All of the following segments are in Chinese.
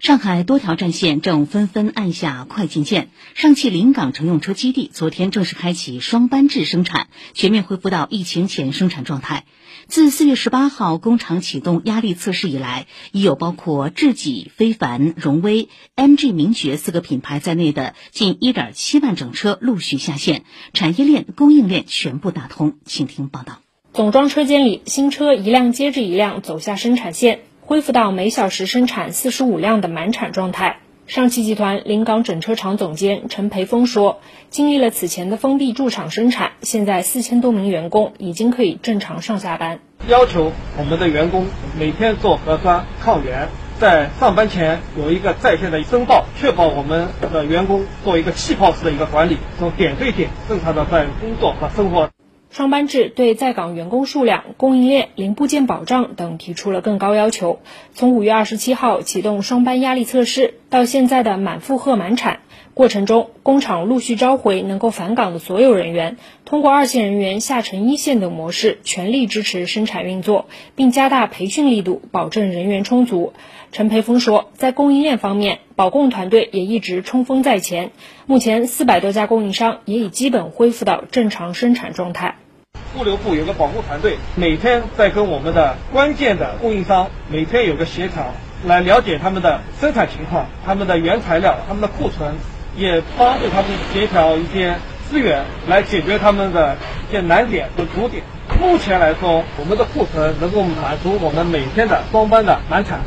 上海多条战线正纷纷按下快进键。上汽临港乘用车基地昨天正式开启双班制生产，全面恢复到疫情前生产状态。自四月十八号工厂启动压力测试以来，已有包括智己、非凡、荣威、MG 名爵四个品牌在内的近一点七万整车陆续下线，产业链、供应链全部打通。请听报道。总装车间里，新车一辆接着一辆走下生产线。恢复到每小时生产四十五辆的满产状态。上汽集团临港整车厂总监陈培峰说：“经历了此前的封闭驻厂生产，现在四千多名员工已经可以正常上下班。要求我们的员工每天做核酸抗原，在上班前有一个在线的申报，确保我们的员工做一个气泡式的一个管理，从点对点正常的在工作和生活。”双班制对在岗员工数量、供应链、零部件保障等提出了更高要求。从五月二十七号启动双班压力测试，到现在的满负荷满产过程中，工厂陆续召回能够返岗的所有人员，通过二线人员下沉一线等模式，全力支持生产运作，并加大培训力度，保证人员充足。陈培峰说，在供应链方面，保供团队也一直冲锋在前。目前，四百多家供应商也已基本恢复到正常生产状态。物流部有个保护团队，每天在跟我们的关键的供应商每天有个协调，来了解他们的生产情况、他们的原材料、他们的库存，也帮助他们协调一些资源，来解决他们的一些难点和阻点。目前来说，我们的库存能够满足我们每天的双班的满产。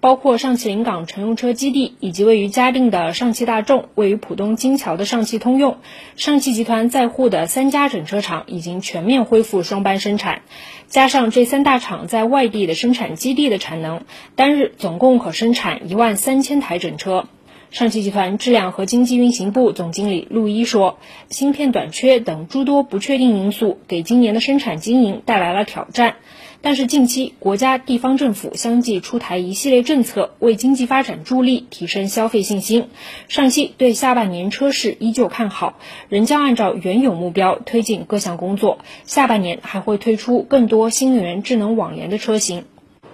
包括上汽临港乘用车基地，以及位于嘉定的上汽大众，位于浦东金桥的上汽通用，上汽集团在沪的三家整车厂已经全面恢复双班生产。加上这三大厂在外地的生产基地的产能，单日总共可生产一万三千台整车。上汽集团质量和经济运行部总经理陆一说：“芯片短缺等诸多不确定因素，给今年的生产经营带来了挑战。但是近期国家地方政府相继出台一系列政策，为经济发展助力，提升消费信心。上汽对下半年车市依旧看好，仍将按照原有目标推进各项工作。下半年还会推出更多新能源智能网联的车型。”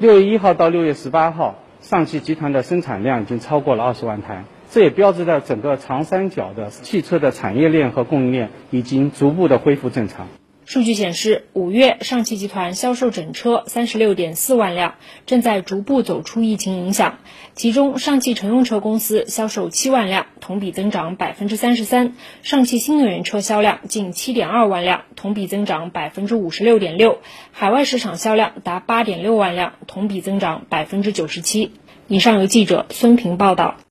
六月一号到六月十八号。上汽集团的生产量已经超过了二十万台，这也标志着整个长三角的汽车的产业链和供应链已经逐步的恢复正常。数据显示，五月上汽集团销售整车三十六点四万辆，正在逐步走出疫情影响。其中，上汽乘用车公司销售七万辆，同比增长百分之三十三；上汽新能源车销量近七点二万辆，同比增长百分之五十六点六；海外市场销量达八点六万辆，同比增长百分之九十七。以上由记者孙平报道。